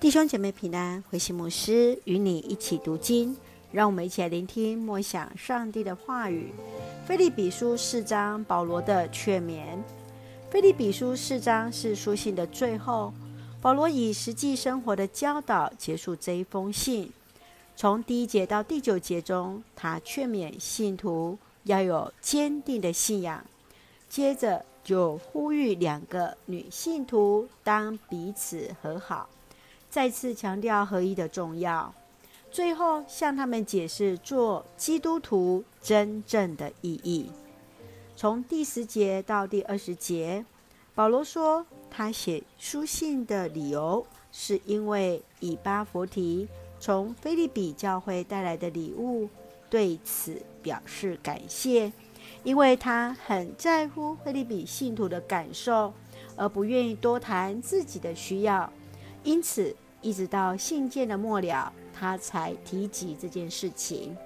弟兄姐妹平安，回信牧师与你一起读经，让我们一起来聆听默想上帝的话语。腓立比书四章，保罗的劝勉。腓立比书四章是书信的最后，保罗以实际生活的教导结束这一封信。从第一节到第九节中，他劝勉信徒要有坚定的信仰。接着就呼吁两个女信徒当彼此和好。再次强调合一的重要，最后向他们解释做基督徒真正的意义。从第十节到第二十节，保罗说他写书信的理由是因为以巴弗提从腓立比教会带来的礼物，对此表示感谢，因为他很在乎腓立比信徒的感受，而不愿意多谈自己的需要。因此，一直到信件的末了，他才提及这件事情。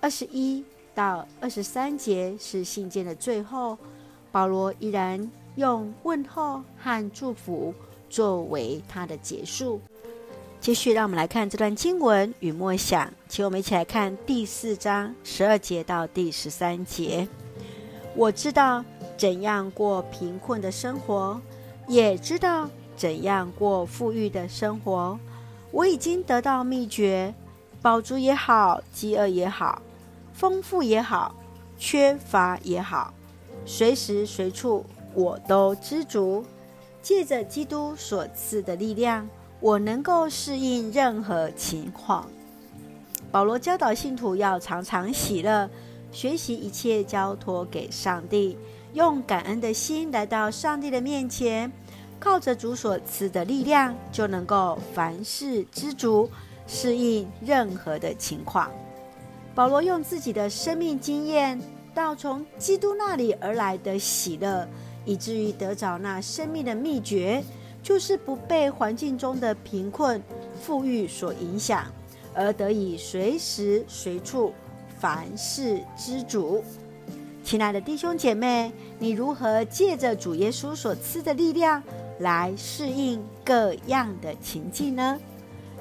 二十一到二十三节是信件的最后，保罗依然用问候和祝福作为他的结束。继续，让我们来看这段经文与默想，请我们一起来看第四章十二节到第十三节。我知道怎样过贫困的生活，也知道。怎样过富裕的生活？我已经得到秘诀，饱足也好，饥饿也好，丰富也好，缺乏也好，随时随处我都知足。借着基督所赐的力量，我能够适应任何情况。保罗教导信徒要常常喜乐，学习一切交托给上帝，用感恩的心来到上帝的面前。靠着主所赐的力量，就能够凡事知足，适应任何的情况。保罗用自己的生命经验，到从基督那里而来的喜乐，以至于得着那生命的秘诀，就是不被环境中的贫困、富裕所影响，而得以随时随处凡事知足。亲爱的弟兄姐妹，你如何借着主耶稣所赐的力量，来适应各样的情境呢？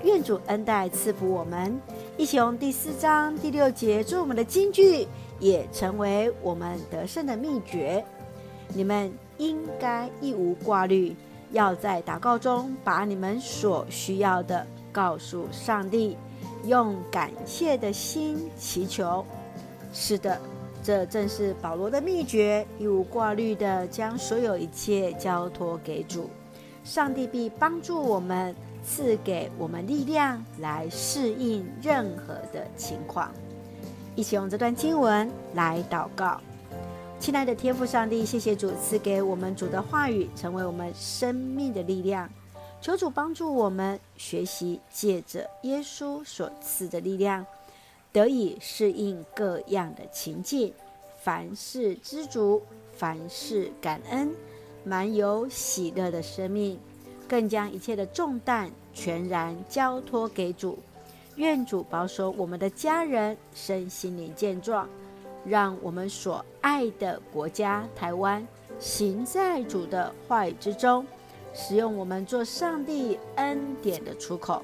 愿主恩待赐福我们，一起用第四章第六节做我们的金句，也成为我们得胜的秘诀。你们应该一无挂虑，要在祷告中把你们所需要的告诉上帝，用感谢的心祈求。是的。这正是保罗的秘诀，一无挂虑地将所有一切交托给主，上帝必帮助我们，赐给我们力量来适应任何的情况。一起用这段经文来祷告，亲爱的天父上帝，谢谢主赐给我们主的话语，成为我们生命的力量。求主帮助我们学习，借着耶稣所赐的力量。得以适应各样的情境，凡事知足，凡事感恩，满有喜乐的生命，更将一切的重担全然交托给主。愿主保守我们的家人身心灵健壮，让我们所爱的国家台湾行在主的话语之中，使用我们做上帝恩典的出口。